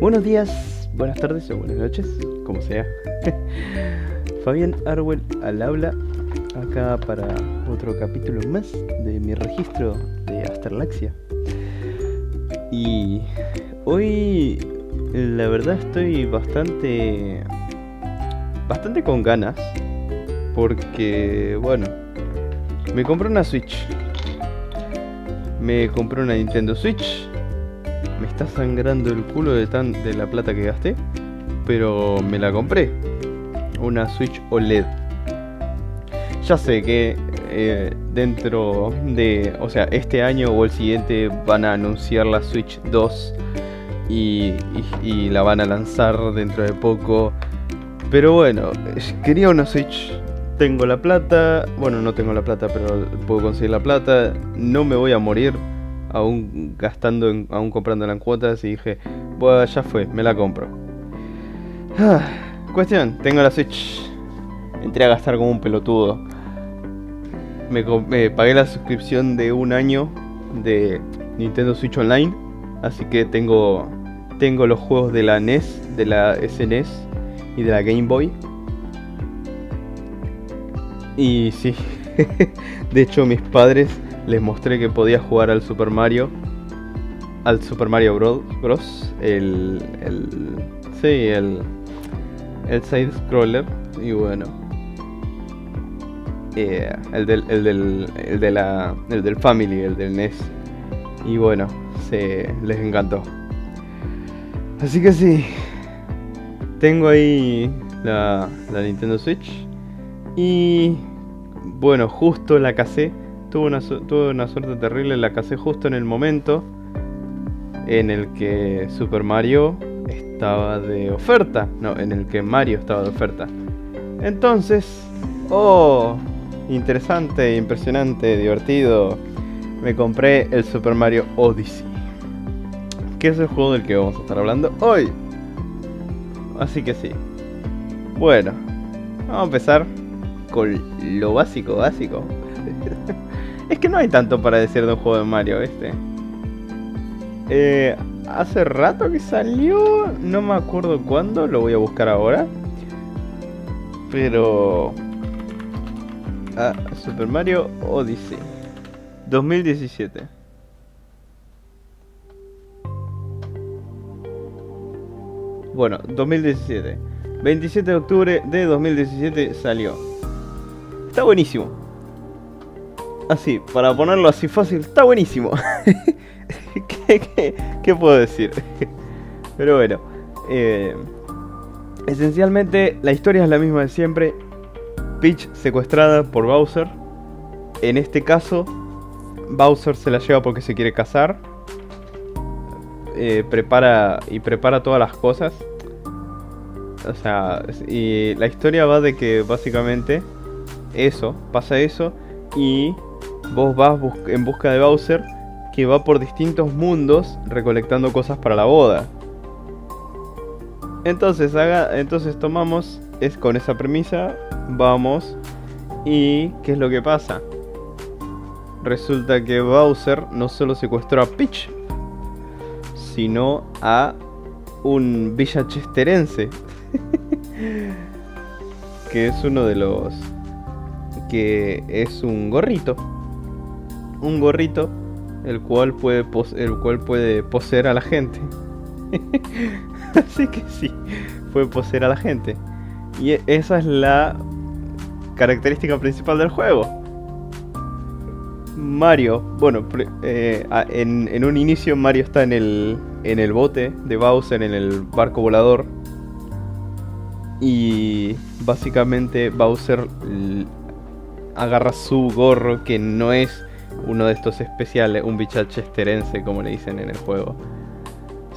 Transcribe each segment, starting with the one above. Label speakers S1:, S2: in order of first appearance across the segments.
S1: Buenos días, buenas tardes o buenas noches, como sea. Fabián Arwell al habla, acá para otro capítulo más de mi registro de Asterlaxia. Y hoy, la verdad, estoy bastante. bastante con ganas. Porque, bueno, me compré una Switch. Me compré una Nintendo Switch está sangrando el culo de, tan, de la plata que gasté, pero me la compré. Una Switch OLED. Ya sé que eh, dentro de, o sea, este año o el siguiente van a anunciar la Switch 2 y, y la van a lanzar dentro de poco. Pero bueno, quería una Switch tengo la plata, bueno, no tengo la plata, pero puedo conseguir la plata, no me voy a morir aún gastando, en, aún comprándola en cuotas y dije, bueno, ya fue, me la compro. Ah, cuestión, tengo la Switch. Entré a gastar como un pelotudo. Me, pagué la suscripción de un año de Nintendo Switch Online. Así que tengo, tengo los juegos de la NES, de la SNES e y de la Game Boy. Y sí, de hecho mis padres les mostré que podía jugar al Super Mario. Al Super Mario Bros. El. el sí, el. El side scroller. Y bueno. Eh, el, del, el, del, el, de la, el del Family, el del NES. Y bueno, se, les encantó. Así que sí. Tengo ahí la, la Nintendo Switch. Y bueno, justo la casé tuve una, una suerte terrible, la casé justo en el momento en el que Super Mario estaba de oferta. No, en el que Mario estaba de oferta. Entonces, oh, interesante, impresionante, divertido. Me compré el Super Mario Odyssey. Que es el juego del que vamos a estar hablando hoy. Así que sí. Bueno, vamos a empezar con lo básico, básico. Es que no hay tanto para decir de un juego de Mario, este. Hace rato que salió, no me acuerdo cuándo, lo voy a buscar ahora. Pero... Ah, Super Mario Odyssey. 2017. Bueno, 2017. 27 de octubre de 2017 salió. Está buenísimo así, para ponerlo así fácil, está buenísimo. ¿Qué, puedo decir? Pero bueno, eh, esencialmente la historia es la misma de siempre. Peach secuestrada por Bowser. En este caso, Bowser se la lleva porque se quiere casar. Eh, prepara y prepara todas las cosas. O sea, y la historia va de que básicamente eso, pasa eso y vos vas en busca de Bowser que va por distintos mundos recolectando cosas para la boda. Entonces, haga, entonces tomamos, es con esa premisa, vamos y ¿qué es lo que pasa? Resulta que Bowser no solo secuestró a Peach, sino a un villachesterense, que es uno de los que es un gorrito un gorrito el cual puede el cual puede poseer a la gente. Así que sí, puede poseer a la gente. Y e, esa es la característica principal del juego. Mario, bueno, eh, en, en, un inicio Mario está en el, en el bote de Bowser, en el barco volador. Y básicamente Bowser agarra su gorro que no es uno de estos especiales, un bichachesterense como le dicen en el juego,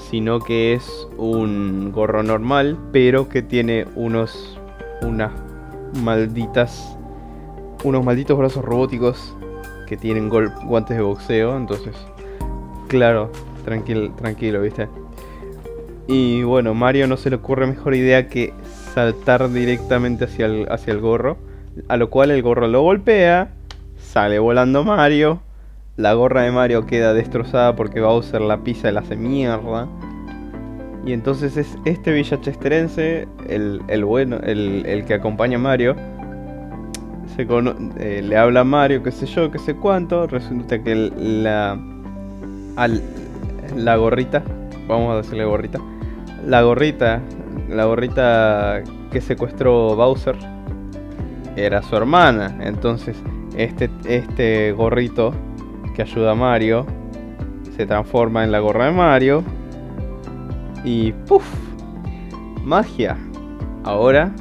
S1: sino que es un gorro normal, pero que tiene unos unas malditas unos malditos brazos robóticos que tienen guantes de boxeo, entonces claro, tranquilo, tranquilo, ¿viste? Y bueno, Mario no se le ocurre mejor idea que saltar directamente hacia el, hacia el gorro, a lo cual el gorro lo golpea Sale volando Mario. La gorra de Mario queda destrozada porque Bowser la pisa y la hace mierda. Y entonces es este villachesterense, el, bueno, el, que acompaña a Mario, se eh, le habla a Mario, qué sé yo, qué sé cuánto. Resulta que la, la gorrita, vamos a decirle gorrita, la gorrita, la gorrita que secuestró Bowser era su hermana. Entonces, este, este gorrito que ayuda a Mario se transforma en la gorra de Mario y ¡puf! Magia. Ahora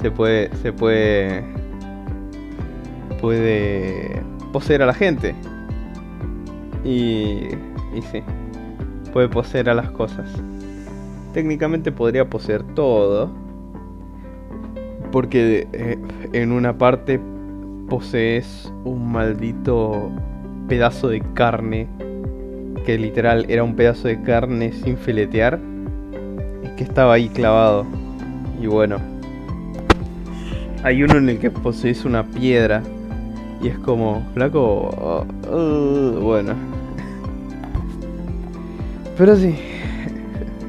S1: se puede. se puede. puede poseer a la gente. Y. y sí. Puede poseer a las cosas. Técnicamente podría poseer todo. Porque eh, en una parte posees un maldito pedazo de carne que literal era un pedazo de carne sin filetear y que estaba ahí clavado. Y bueno, hay uno en el que posees una piedra y es como, flaco, uh, uh, bueno. Pero sí.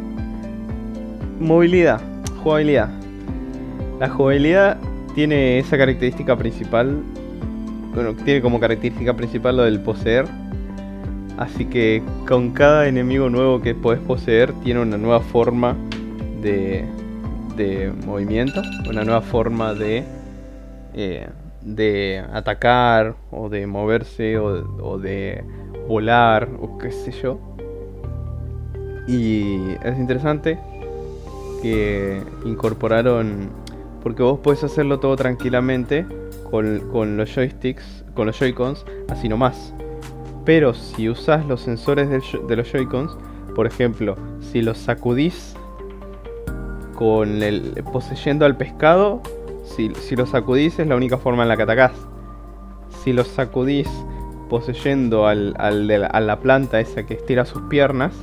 S1: Movilidad, jugabilidad. La jugabilidad tiene esa característica principal. Tiene como característica principal lo del poseer Así que con cada enemigo nuevo que puedes poseer tiene una nueva forma de, de movimiento, una nueva forma de, eh, de atacar o de moverse o, de volar o qué sé yo. Y es interesante que incorporaron, porque vos puedes hacerlo todo tranquilamente con, los joysticks, con los joycons, así nomás. Pero si usas los sensores de los Joy-Cons, por ejemplo, si los sacudís con el poseyendo al pescado, si, si los sacudís es la única forma en la que atacás. Si los sacudís poseyendo al, a la planta esa que estira sus piernas,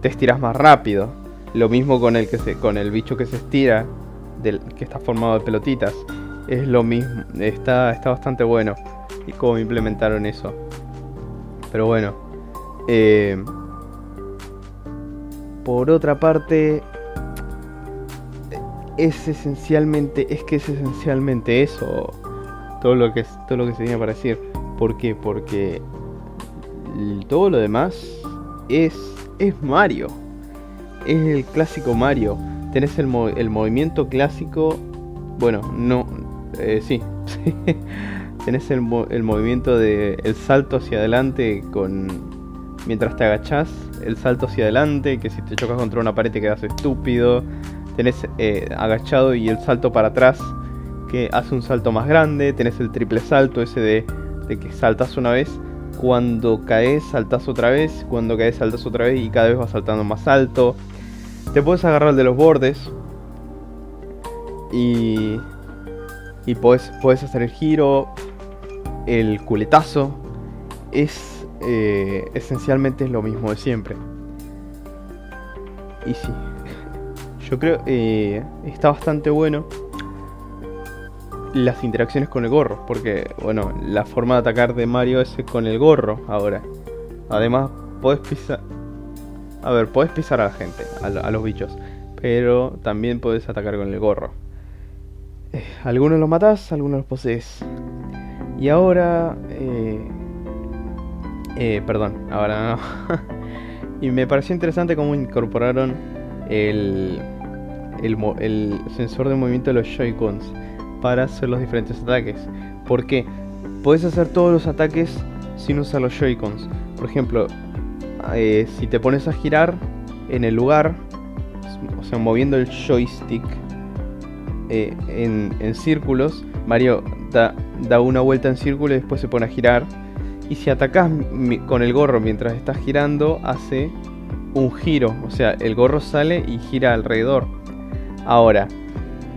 S1: te estiras más rápido. Lo mismo con el que se, con el bicho que se estira, del, que está formado de pelotitas. Es lo mismo, está, está bastante bueno. Y cómo implementaron eso. Pero bueno. Eh, por otra parte, es esencialmente, es que es esencialmente eso, todo lo que todo lo que se tenía para decir. ¿Por qué? Porque todo lo demás es es Mario, es el clásico Mario. Tenés el, el movimiento clásico, bueno, no, eh, sí, tenés el, movimiento de el salto hacia adelante con mientras te agachás, el salto hacia adelante, que si te chocas contra una pared te quedas estúpido. Tenés eh, agachado y el salto para atrás, que hace un salto más grande. Tenés el triple salto, ese de, de que saltas una vez. Cuando caes, saltas otra vez. Cuando caes, saltas otra vez y cada vez vas saltando más alto. Te puedes agarrar de los bordes. Y. Y puedes, puedes hacer el giro el culetazo es eh, esencialmente lo mismo de siempre. Y sí, yo creo eh, está bastante bueno las interacciones con el gorro, porque bueno, la forma de atacar de Mario es con el gorro ahora. Además, puedes pisar... A ver, puedes pisar a la gente, a, los bichos, pero también puedes atacar con el gorro. Eh, algunos los matas, algunos los posees. Y ahora... Eh, eh, perdón, ahora no. y me pareció interesante cómo incorporaron el, el, sensor de movimiento de los Joy-Cons para hacer los diferentes ataques. ¿Por qué? Puedes hacer todos los ataques sin usar los Joy-Cons. Por ejemplo, si te pones a girar en el lugar, o sea, moviendo el joystick en, en, círculos, Mario da, una vuelta en círculo y después se pone a girar. Y si atacas con el gorro mientras estás girando, hace un giro. O sea, el gorro sale y gira alrededor. Ahora,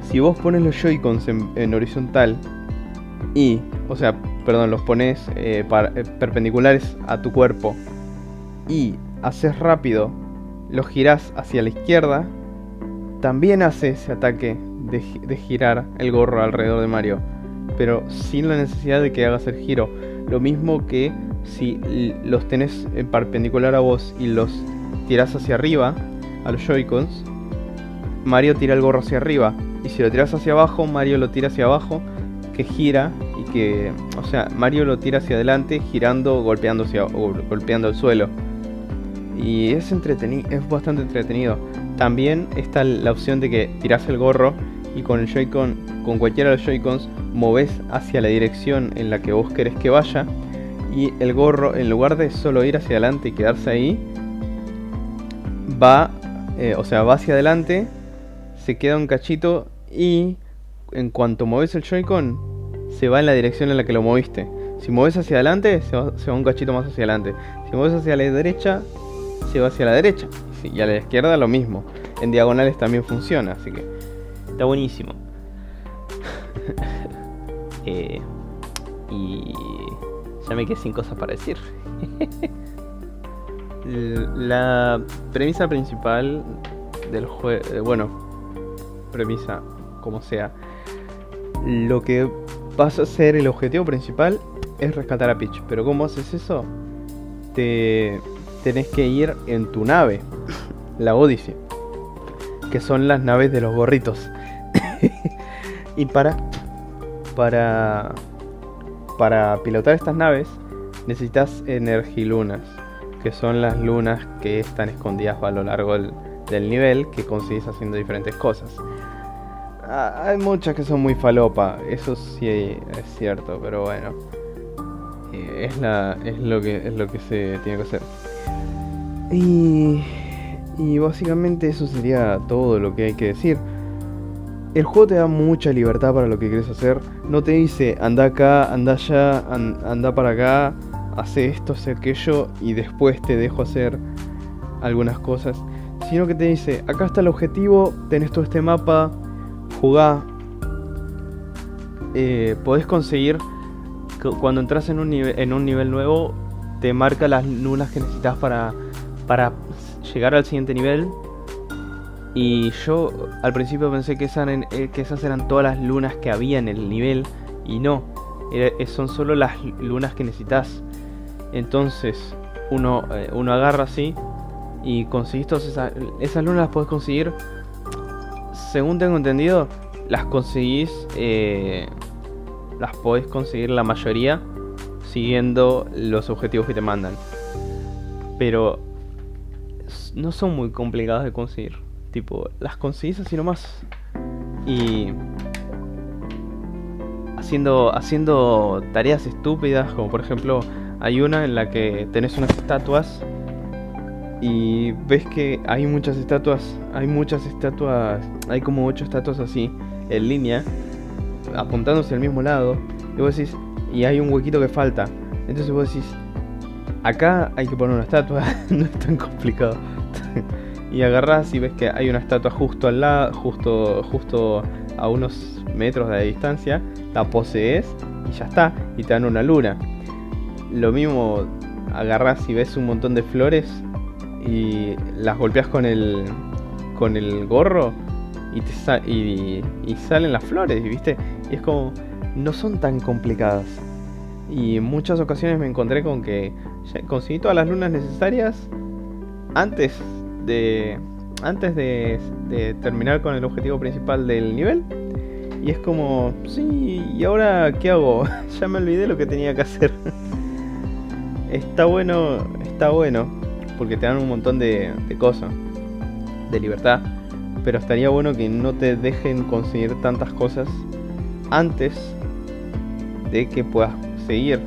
S1: si vos pones los Joy-Cons en, horizontal y, o sea, perdón, los pones eh, eh, perpendiculares a tu cuerpo y haces rápido, los girás hacia la izquierda, también hace ese ataque de girar el gorro alrededor de Mario pero sin la necesidad de que hagas el giro. Lo mismo que si los tenés en perpendicular a vos y los tirás hacia arriba, a los Joy-Cons, Mario tira el gorro hacia arriba. Y si lo tiras hacia abajo, Mario lo tira hacia abajo, que gira y que. O sea, Mario lo tira hacia adelante, girando, golpeando, hacia, golpeando el suelo. Y es es bastante entretenido. También está la opción de que tiras el gorro y con el Joy-Con, con cualquiera de los Joy-Cons, moves hacia la dirección en la que vos querés que vaya. Y el gorro, en lugar de solo ir hacia adelante y quedarse ahí, va, eh, o sea, va hacia adelante, se queda un cachito y en cuanto mueves el Joy-Con, se va en la dirección en la que lo moviste. Si mueves hacia adelante, se va, un cachito más hacia adelante. Si mueves hacia la derecha, se va hacia la derecha. Y a la izquierda lo mismo. En diagonales también funciona, así que está buenísimo. Eh, y ya me quedé sin cosas para decir. la premisa principal del juego, eh, bueno, premisa como sea, lo que vas a hacer el objetivo principal es rescatar a Peach. Pero ¿cómo haces eso? Te tenés que ir en tu nave, la Odyssey, que son las naves de los gorritos. Y para para para pilotar estas naves necesitas energilunas, que son las lunas que están escondidas a lo largo del, nivel que consigues haciendo diferentes cosas. Ah, hay muchas que son muy falopa, eso sí es cierto, pero bueno. Eh, es, la, es, lo que, es lo que se tiene que hacer. Y, y básicamente eso sería todo lo que hay que decir. El juego te da mucha libertad para lo que quieres hacer. No te dice anda acá, anda allá, anda para acá, hace esto, hace aquello y después te dejo hacer algunas cosas. Sino que te dice, acá está el objetivo, tenés todo este mapa, jugá. Eh, podés conseguir, cuando entras en un, nivel, en un nivel nuevo, te marca las lunas que necesitas para, para llegar al siguiente nivel. Y yo al principio pensé que esas, eh, que esas eran todas las lunas que había en el nivel. Y no, son solo las lunas que necesitas. Entonces uno, eh, uno agarra así y conseguís todas esas, esas lunas las puedes conseguir según tengo entendido, las conseguís, eh, las podés conseguir la mayoría siguiendo los objetivos que te mandan. Pero no son muy complicadas de conseguir. Tipo, las conseguís así nomás. Y haciendo, haciendo tareas estúpidas, como por ejemplo, hay una en la que tenés unas estatuas y ves que hay muchas estatuas, hay muchas estatuas, hay como ocho estatuas así, en línea, apuntándose al mismo lado, y vos decís, y hay un huequito que falta. Entonces vos decís, acá hay que poner una estatua, no es tan complicado. Y agarrás y ves que hay una estatua justo al lado, justo, justo a unos metros de distancia, la posees y ya está, y te dan una luna. Lo mismo agarrás y ves un montón de flores y las golpeas con el con el gorro y te y, y, salen las flores, ¿viste? Y es como no son tan complicadas. Y en muchas ocasiones me encontré con que conseguí todas las lunas necesarias antes de antes de, de terminar con el objetivo principal del nivel. Y es como, sí, ¿y ahora qué hago? ya me olvidé lo que tenía que hacer. está bueno, está bueno porque te dan un montón de, cosas, de libertad. Pero estaría bueno que no te dejen conseguir tantas cosas antes de que puedas seguir.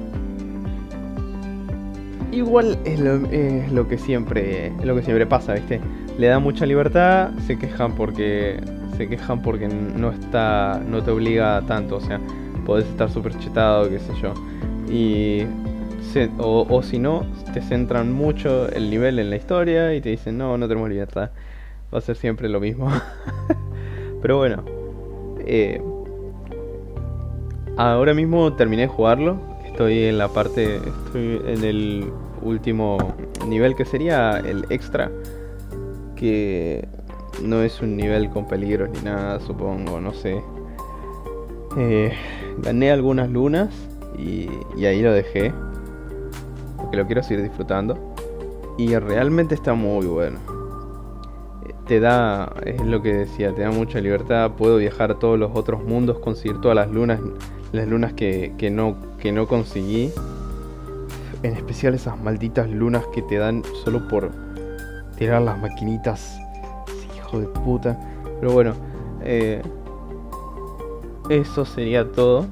S1: Igual es lo, que siempre lo que siempre pasa, ¿viste? Le da mucha libertad, se quejan porque se quejan porque no está no te obliga tanto, o sea, podés estar súper chetado, qué sé yo. Y o, si no, te centran mucho el nivel en la historia y te dicen, no, no tenemos libertad. Va a ser siempre lo mismo. Pero bueno. Eh, ahora mismo terminé de jugarlo. Estoy en la parte. Estoy en el último nivel que sería el extra. Que no es un nivel con peligros ni nada, supongo, no sé. Eh, gané algunas lunas y, ahí lo dejé porque lo quiero seguir disfrutando. Y realmente está muy bueno. te da, es lo que decía, te da mucha libertad. Puedo viajar a todos los otros mundos, conseguir todas las lunas, las lunas que, no, que no conseguí. En especial esas malditas lunas que te dan solo por tirar las maquinitas. hijo de puta. Pero bueno, eh, eso sería todo.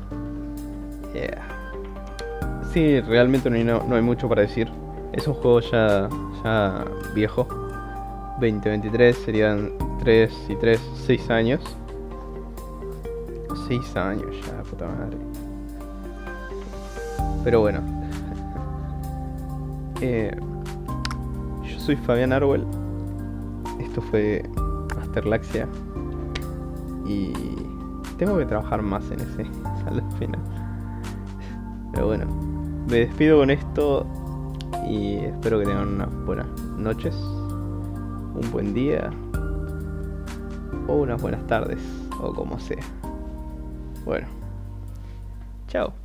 S1: Sí, realmente no no hay mucho para decir. Es un juego ya, ya viejo. 2023 serían 3 y 3, 6 años. 6 años ya, puta madre. Pero bueno. Yo soy Fabián Arwell. Esto fue Asterlaxia. Y tengo que trabajar más en ese saldo final. Pero bueno, me despido con esto y espero que tengan unas buenas noches, un buen día o unas buenas tardes o como sea. Bueno, chao.